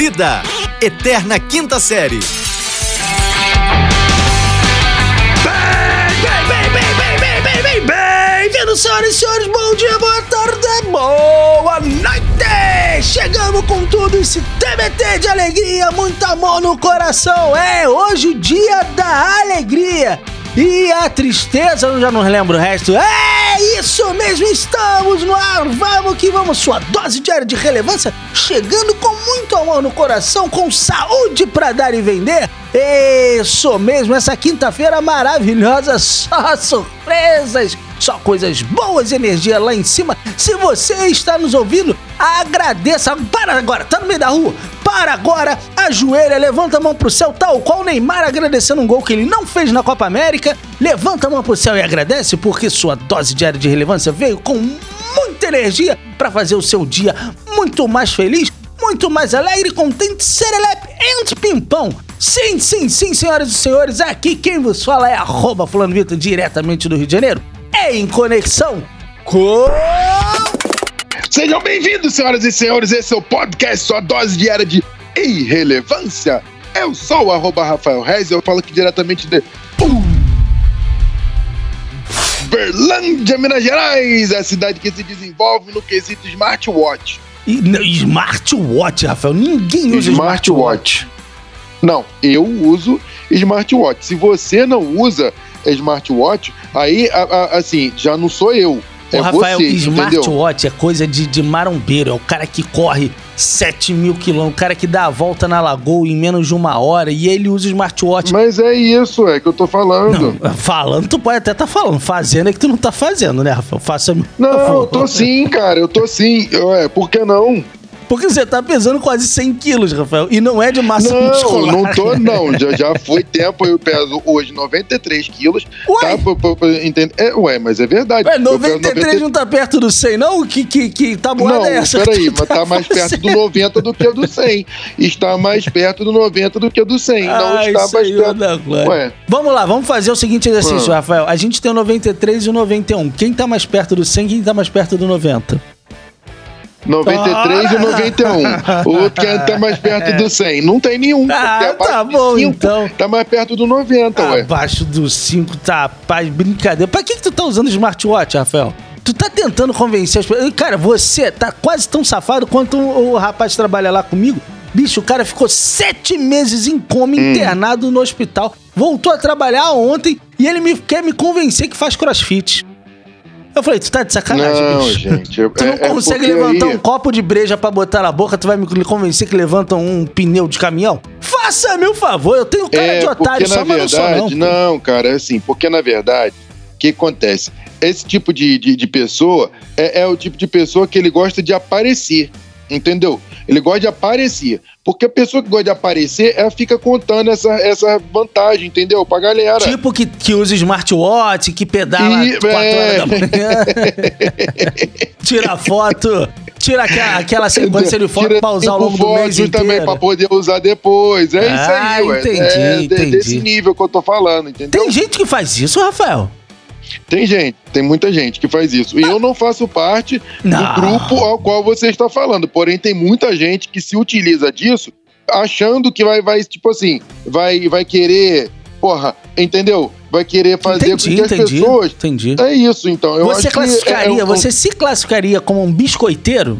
Vida, Eterna Quinta Série. Bem, bem, bem, bem, bem, bem, bem, bem-vindos, senhoras e senhores, bom dia, boa tarde, boa noite! Chegamos com tudo esse TBT de alegria, muito amor no coração, é hoje o dia da alegria. E a tristeza, eu já não lembro o resto. É isso mesmo, estamos no ar. Vamos que vamos, sua dose diária de relevância, chegando com muito amor no coração, com saúde para dar e vender. Isso mesmo, essa quinta-feira maravilhosa, só surpresas, só coisas boas, energia lá em cima. Se você está nos ouvindo, agradeça. Para agora, tá no meio da rua. Para agora, ajoelha, levanta a mão pro céu, tal qual Neymar agradecendo um gol que ele não fez na Copa América. Levanta a mão pro céu e agradece, porque sua dose diária de relevância veio com muita energia para fazer o seu dia muito mais feliz, muito mais alegre, contente, serelepe e pimpão. Sim, sim, sim, senhoras e senhores, aqui quem vos fala é arroba fulano Vitor, diretamente do Rio de Janeiro, é em conexão com... Sejam bem-vindos, senhoras e senhores. Esse é o podcast, sua dose diária de irrelevância. Eu sou o arroba Rafael Reis e eu falo aqui diretamente de Berlândia, Minas Gerais, a cidade que se desenvolve no quesito smartwatch. E, não, smartwatch, Rafael, ninguém usa Smartwatch. Não, eu uso smartwatch. Se você não usa smartwatch, aí, a- a- assim, já não sou eu. É Rafael, você, entendeu? smartwatch é coisa de, de marombeiro, é o cara que corre 7 mil quilômetros, o cara que dá a volta na lagoa em menos de uma hora e ele usa smartwatch. Mas é isso, é que eu tô falando. Não, falando, tu pode até estar falando, fazendo é que tu não tá fazendo, né, Rafael? Faça Não, eu tô sim, cara, eu tô sim. Ué, por que não? Porque você tá pesando quase 100 quilos, Rafael, e não é de massa Não, muscular. não tô, não. Já, já foi tempo, eu peso hoje 93 quilos. Ué? Tá, p- p- entende? É, ué, mas é verdade. Ué, Eu peso 93 não tá perto do 100, não? Que, que, que tabuada Não, é essa? peraí, que tu mas tá mais perto do 90 do que do 100. Está mais perto do 90 do que do 100. não Ai, está mais perto. da. Ué, Vamos lá, vamos fazer o seguinte exercício, Ah. Rafael. A gente tem o 93 e o 91. Quem tá mais perto do 100, quem tá mais perto do 90? 93 e 91. O outro que tá mais perto do 100. Não tem nenhum. Ah, abaixo tá bom, então. Tá mais perto do 90, ué. Abaixo do 5, tá, paz, brincadeira. Pra que, que tu tá usando smartwatch, Rafael? Tu tá tentando convencer as pessoas. Cara, você tá quase tão safado quanto o, o rapaz que trabalha lá comigo. Bicho, o cara ficou sete meses em coma, Hum. internado no hospital. Voltou a trabalhar ontem e ele me, quer me convencer que faz crossfit. Eu falei, tu tá de sacanagem, Não, bicho. gente. Tu não é- é consegue porque levantar aí- um copo de breja pra botar na boca, tu vai me convencer que levanta um pneu de caminhão? Faça meu favor, eu tenho cara É, de otário só, mas não sou não. não, cara, é assim, porque na verdade, o que acontece? Esse tipo de, de, de pessoa é, é o tipo de pessoa que ele gosta de aparecer, entendeu? Ele gosta de aparecer. Porque a pessoa que gosta de aparecer, ela fica contando essa, essa vantagem, entendeu? Pra galera. Tipo que, que usa smartwatch, que pedala E- 4 é. horas da manhã. tira foto, tira aquela, aquela sequência de foto Tira pra usar ao longo do mês fotos também inteiro. pra poder usar depois. É Ah, isso aí, ué. entendi, é entendi. desse nível que eu tô falando, entendeu? Tem gente que faz isso, Rafael? Tem gente, tem muita gente que faz isso. E eu não faço parte Não. do grupo ao qual você está falando. Porém, tem muita gente que se utiliza disso achando que vai, vai tipo assim, vai, vai querer, porra, entendeu? Vai querer fazer entendi, com que as entendi, pessoas. entendi. É isso, então. Eu Você acho que é- classificaria, é um- você se classificaria como um biscoiteiro?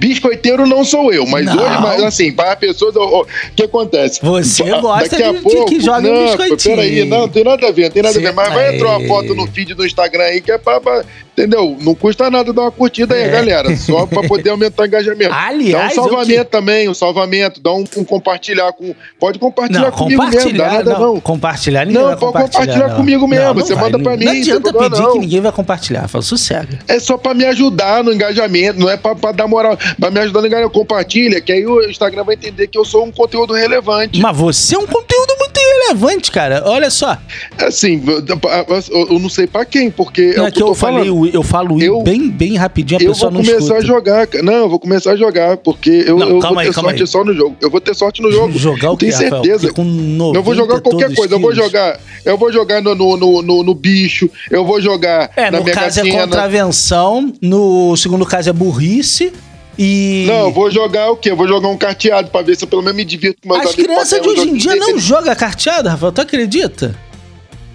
Biscoiteiro não sou eu, mas Não. hoje, mas assim, para pessoas, o que acontece? Você Ba- gosta daqui a de- de pouco, que joguem um não, biscoitinho. Peraí, não, tem nada a ver, não tem nada Cê- a ver. Mas vai entrar uma foto no feed do Instagram aí que é pra- entendeu? Não custa nada dar uma curtida aí, É. galera, só pra poder aumentar o engajamento. Aliás, dá um salvamento também, um salvamento, dá um, um compartilhar com, pode compartilhar Não, comigo mesmo, dá nada não. não. Compartilhar ninguém Não, vai pode compartilhar. compartilhar comigo mesmo, Não, você vai. manda pra mim, Não adianta problema, pedir que ninguém vai compartilhar. Fala, sossega. É só pra me ajudar no engajamento, não é pra, pra dar moral. Pra me ajudar no engajamento, compartilha, que aí o Instagram vai entender que eu sou um conteúdo relevante. Mas você é um conteúdo irrelevante, cara. Olha só. Assim, eu eu não sei pra quem, porque é Não o é que que eu eu falei, falando. eu falo Eu- bem, bem rapidinho, a Eu pessoa vou não começar escuta. a jogar. cara. Não, eu vou começar a jogar, porque eu, Não, eu vou aí, ter calma sorte aí. só no jogo. Eu vou ter sorte no jogo. Jogar o Tenho Rafael? certeza. Porque com 90 Eu vou jogar qualquer coisa. Eu vou jogar. Eu vou jogar no, no, no, no- no bicho. Eu vou jogar É, na no Mega caso é contravenção, no segundo caso é burrice, E... Não, eu vou jogar o quê? Eu vou jogar um carteado pra ver se eu pelo menos me divirto com meus As crianças de hoje em dia não jogam carteado, Rafael, tu acredita?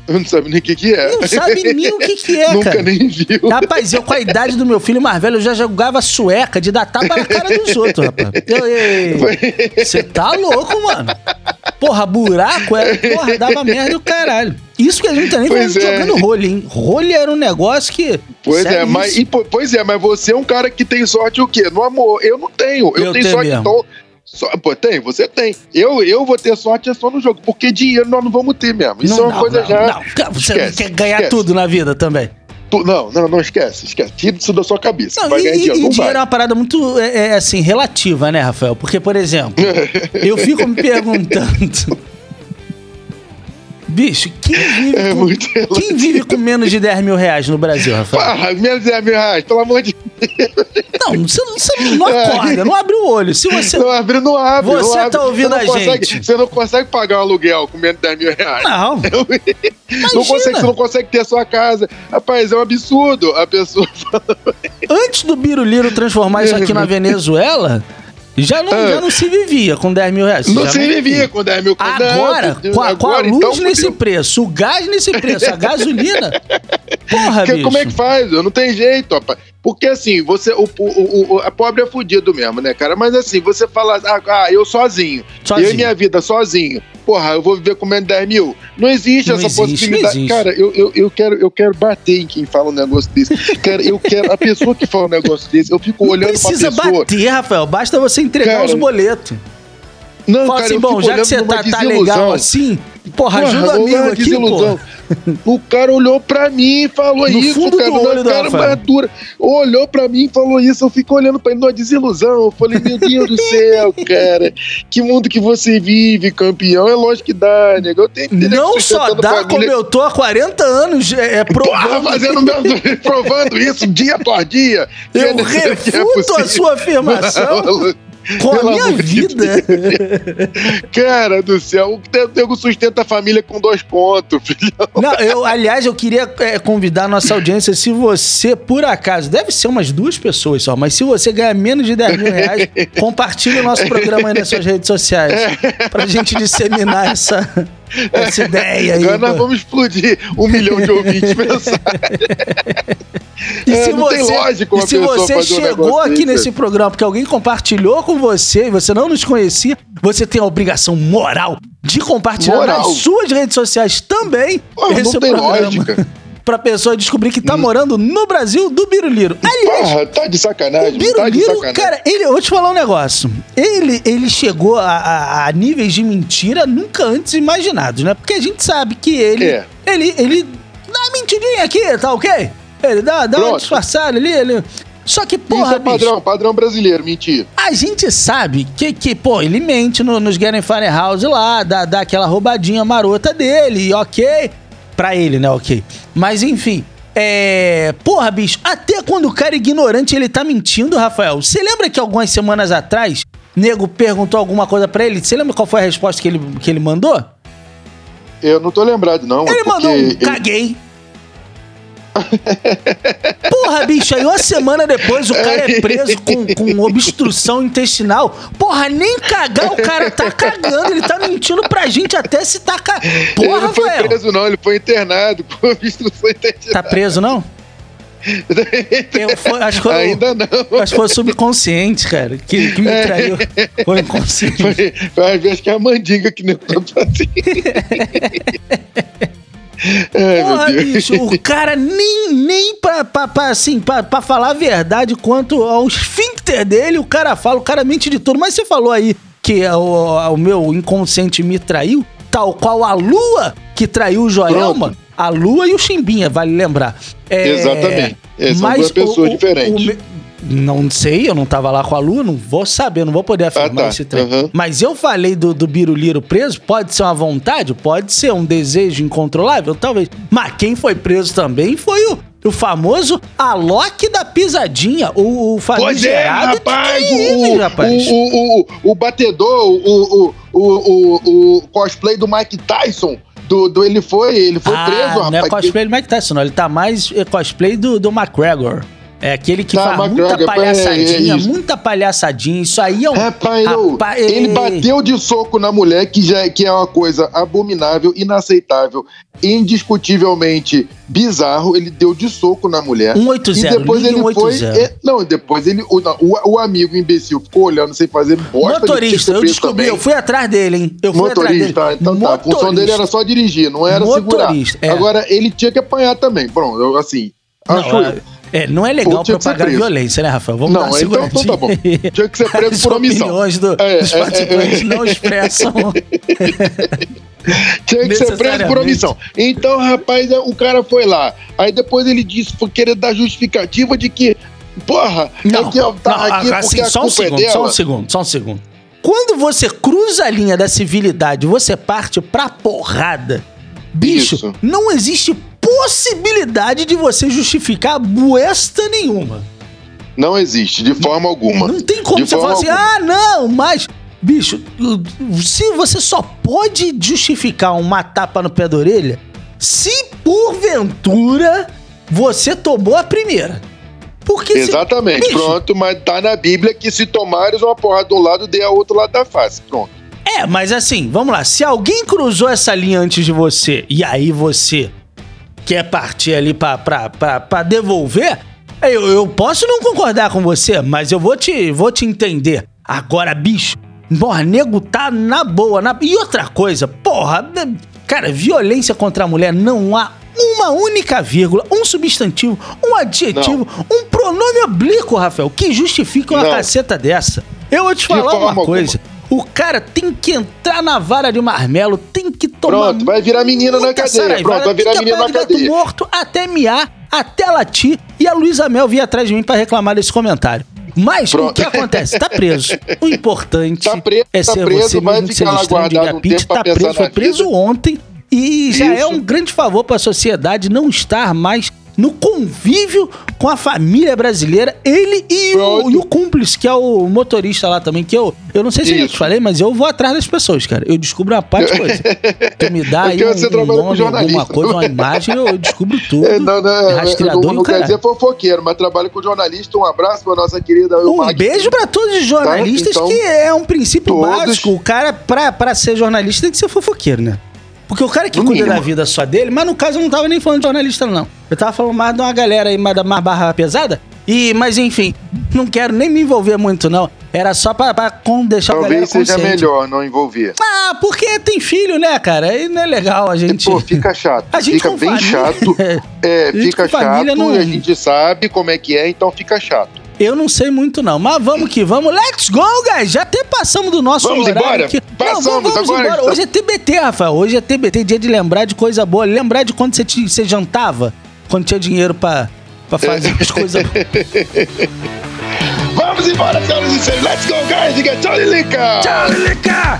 Eu não sabe nem o que que é. Não sabe nem o que que é, Nunca cara. nem viu. Rapaz, eu com a idade do meu filho mais velho, eu já jogava sueca de dar tapa na cara dos outros, rapaz. Você tá louco, mano. Porra, buraco era, porra, dava merda do caralho. Isso que a gente tá nem Pois falando é. jogando rolha, hein? Rolha era um negócio que. Pois é, mas, e, po- pois é, mas você é um cara que tem sorte o quê? No amor. Eu não tenho. Eu, Eu tenho sorte. mesmo. Então, só, pô, tem, você tem. Eu, eu vou ter sorte é só no jogo, porque dinheiro nós não vamos ter mesmo. Isso Não, é uma não, coisa não, já. Não, você Esquece, quer ganhar esquece. tudo na vida também. Tu- não, não, não esquece, esquece. Tira isso da sua cabeça. Não, vai e, ganhar dinheiro. e não dinheiro é vai. uma parada muito, é, é, assim, relativa, né, Rafael? Porque, por exemplo, eu fico me perguntando. Bicho, quem vive, É com, quem vive com menos de 10 mil reais no Brasil, Rafael? Ah, menos de 10 mil reais, pelo amor de Não, você, você não acorda, não abre o olho. Se você. Não abre, não abre. Você não abre. tá ouvindo não a consegue- gente. Você não consegue pagar um aluguel com menos de 10 mil reais. Não. Não consegue, você não consegue ter a sua casa. Rapaz, é um absurdo. A pessoa Antes do Biruliro transformar isso aqui na Venezuela, já não, Ah. já não se vivia com 10 mil reais. não se vivia com 10 mil Agora, Não, com a, com a luz então, nesse preço, o gás nesse preço, a gasolina. Porra, Que- bicho. como é que faz? Não tem jeito, rapaz. Porque assim, você, o, o, o, a pobre é fudido mesmo, né, cara? Mas assim, você fala, ah, ah, eu sozinho, Sozinho. eu e minha vida sozinho. Porra, eu vou viver com menos de 10 mil. Não existe Não essa existe, possibilidade. não existe. Cara, eu, eu, eu, quero, eu quero bater em quem fala um negócio desse. Cara, eu quero. A pessoa que fala um negócio desse, eu fico Não olhando precisa pra pessoa. bater, Rafael. Basta você entregar Cara, os boletos. Não, Fala cara, assim, bom, já que você tá, tá legal assim, porra, ajuda o Porra, amigo uma aqui, desilusão. pô. O cara olhou pra mim e falou No isso, fundo cara. do olho cara madura. Olhou pra mim e falou isso. Eu fico olhando pra ele numa desilusão. Eu falei, meu Deus do céu, cara. Que mundo que você vive, campeão. É lógico que dá, nego. Eu tenho Não só dá família. como eu tô há 40 anos é, é Porra, provando. fazendo mesmo, provando isso dia após dia. Eu é- que é refuto a sua afirmação com a Pelo minha amor de vida. Cara do céu, o nego sustenta a família com dois pontos, filho. Não, eu, aliás, eu queria é, convidar a nossa audiência, se você, por acaso, deve ser umas duas pessoas só, mas se você ganhar menos de 10 mil reais, compartilhe o nosso programa aí nas suas redes sociais. Pra gente disseminar essa, essa ideia aí. Agora nós pô. vamos explodir um milhão de ouvintes mensais. E É, se não tem você, e se você um chegou negócio aqui nesse programa porque alguém compartilhou com você e você não nos conhecia, você tem a obrigação moral de compartilhar Moral. nas suas redes sociais também Pô, não esse tem programa. lógica. Pra pessoa descobrir que tá morando no Brasil do Biruliro. Aliás, Porra, tá de o sacanagem, tá de Biruliro, sacanagem. cara, ele, eu vou te falar um negócio. Ele, ele chegou a, a- a níveis de mentira nunca antes imaginados, né? Porque a gente sabe que ele. É. Ele, ele dá uma mentidinha aqui, tá ok? Ele dá, dá uma disfarçada ali. Ele... Só que, porra, Isso é bicho, padrão, padrão brasileiro, mentir. a gente sabe que, que pô, ele mente no, nos Getting Fire House lá, dá, dá aquela roubadinha marota dele, ok? Pra ele, né, ok? Mas enfim. É. Porra, bicho, até quando o cara é ignorante ele tá mentindo, Rafael. Você lembra que algumas semanas atrás, nego perguntou alguma coisa pra ele? Você lembra qual foi a resposta que ele, que ele mandou? Eu não tô lembrado, não. Ele porque mandou um ele- caguei. Porra, bicho, aí uma semana depois o cara é preso com, com obstrução intestinal. Porra, nem cagar o cara tá cagando. Ele tá mentindo pra gente até se tá cagando. ele Porra, não foi preso, não, ele foi internado com obstrução intestinal. Tá preso, não? Eu, foi- acho, que foi, Ainda não. acho que foi subconsciente, cara, que, que me traiu. Foi o inconsciente. Foi, foi vezes que é a mandinga que nem eu tô assim. Ai, Porra, bicho, o cara nem, nem pra, pra, pra, assim, pra, pra falar a verdade quanto ao esfíncter dele, o cara fala, o cara mente de tudo. Mas você falou aí que é o, o meu inconsciente me traiu, tal qual a lua que traiu o Joelma. Pronto. A lua e o Chimbinha, vale lembrar. É, Exatamente. É, são mas duas pessoas o- diferentes. o Não sei, eu não tava lá com a Lua, não vou saber, não vou poder afirmar tá. esse trem. Uhum. Mas eu falei do, do Biruliro preso, pode ser uma vontade, pode ser um desejo incontrolável, talvez. Mas quem foi preso também foi o, o famoso Alok da pisadinha, o, o Pois é, famigerado rapaz, Teve, o, rapaz. O, o, o, o batedor, o, o, o, o, o cosplay do Mike Tyson, do, do ele foi, ele foi ah, preso, não é rapaz. cosplay do Mike Tyson, não. Ele tá mais é, cosplay do, do McGregor. É aquele que tá, faz muita é, palhaçadinha, é, é muita palhaçadinha. Isso aí é um. Rapaz, rapaz ele bateu de soco na mulher, que já que é uma coisa abominável, inaceitável, indiscutivelmente bizarro. Ele deu de soco na mulher. 180, e depois ele 180. foi. Não, depois ele. O, o, o, amigo imbecil ficou olhando sem fazer bosta. Motorista, eu descobri, também. eu fui atrás dele, hein? Eu fui Motorista, atrás dele. então tá. A função dele era só dirigir, não era Motorista, segurar. É. Agora, ele tinha que apanhar também. Pronto, eu, assim. Não, acho é, é, não é legal propagar violência, né, Rafael? Vamos não, dar uma então, então tá bom. Tinha que ser preso por omissão. As opiniões do, é, dos é, participantes é, não expressam... Tinha que ser preso por omissão. Então, rapaz, o cara foi lá. Aí depois ele disse, foi querer dar justificativa de que, porra, não, é que eu tava não, aqui assim, porque só um segundo, é Só um segundo, só um segundo. Quando você cruza a linha da civilidade, você parte pra porrada. Bicho, Isso. não existe possibilidade de você justificar buesta nenhuma. Não existe, de forma alguma. Não tem como de você falar assim, ah, não, mas. Bicho, se você só pode justificar uma tapa no pé da orelha se porventura você tomou a primeira. Porque Exatamente, se... pronto, mas tá na Bíblia que se tomares uma porrada do lado, dê a outro lado da face. Pronto. É, mas assim, vamos lá. Se alguém cruzou essa linha antes de você e aí você quer partir ali pra devolver, eu, eu posso não concordar com você, mas eu vou te, vou te entender. Agora, bicho, porra, nego tá na boa. Na... E outra coisa, porra, cara, violência contra a mulher não há uma única vírgula, um substantivo, um adjetivo, não. um pronome oblíquo, Rafael, que justifique uma não. caceta dessa. Eu vou te falar uma coisa. Alguma. O cara tem que entrar na vara de marmelo, tem que tomar. Pronto, vai virar menina na cadeia. Pronto, vai virar menina na cadeia. morto até miar, até latir. E a Luísa Mel vir atrás de mim para reclamar desse comentário. Mas Pronto. o que acontece? Tá preso. O importante tá preso, é tá ser preso, você mesmo que seja estranho de Gapite. Tá preso, foi preso ontem. E já é Isso. é um grande favor para a sociedade não estar mais no convívio com a família brasileira, ele e o, e o, cúmplice, que é o motorista lá também, que eu, eu não sei se Isso. eu te falei, mas eu vou atrás das pessoas, cara. Eu descubro uma parte de coisa. Tu me dá aí um, um nome, alguma coisa, uma imagem, eu descubro tudo. É, não, não, é rastreador não, não quer dizer fofoqueiro, mas trabalho com jornalista. Um abraço pra nossa querida Um beijo pra todos os jornalistas, tá? então, que é um princípio todos... básico. O cara, pra, pra ser jornalista, tem que ser fofoqueiro, né? Porque o cara que no cuida mínimo. da vida só dele, mas no caso eu não tava nem falando de jornalista, não. Eu tava falando mais de uma galera aí, mais, mais barra pesada. E, mas enfim, não quero nem me envolver muito, não. Era só pra, pra deixar Talvez a galera seja consciente. melhor não envolver. Ah, porque tem filho, né, cara? Aí não é legal a gente. Pô, fica chato. A gente fica bem família... chato. É, fica chato não... e a gente sabe como é que é, então fica chato. Eu não sei muito, não. Mas vamos que vamos. Let's go, guys! Já até passamos do nosso vamos horário. Embora? Aqui. Passamos, não, vamos, vamos agora. Embora. Hoje é TBT, Rafael. Hoje é TBT, dia de lembrar de coisa boa. Lembrar de quando você, te, você jantava, quando tinha dinheiro pra, pra fazer as coisas boas. Vamos embora, senhoras e senhores. Let's go, guys! Diga tchau, Lilica! Tchau, Lilica!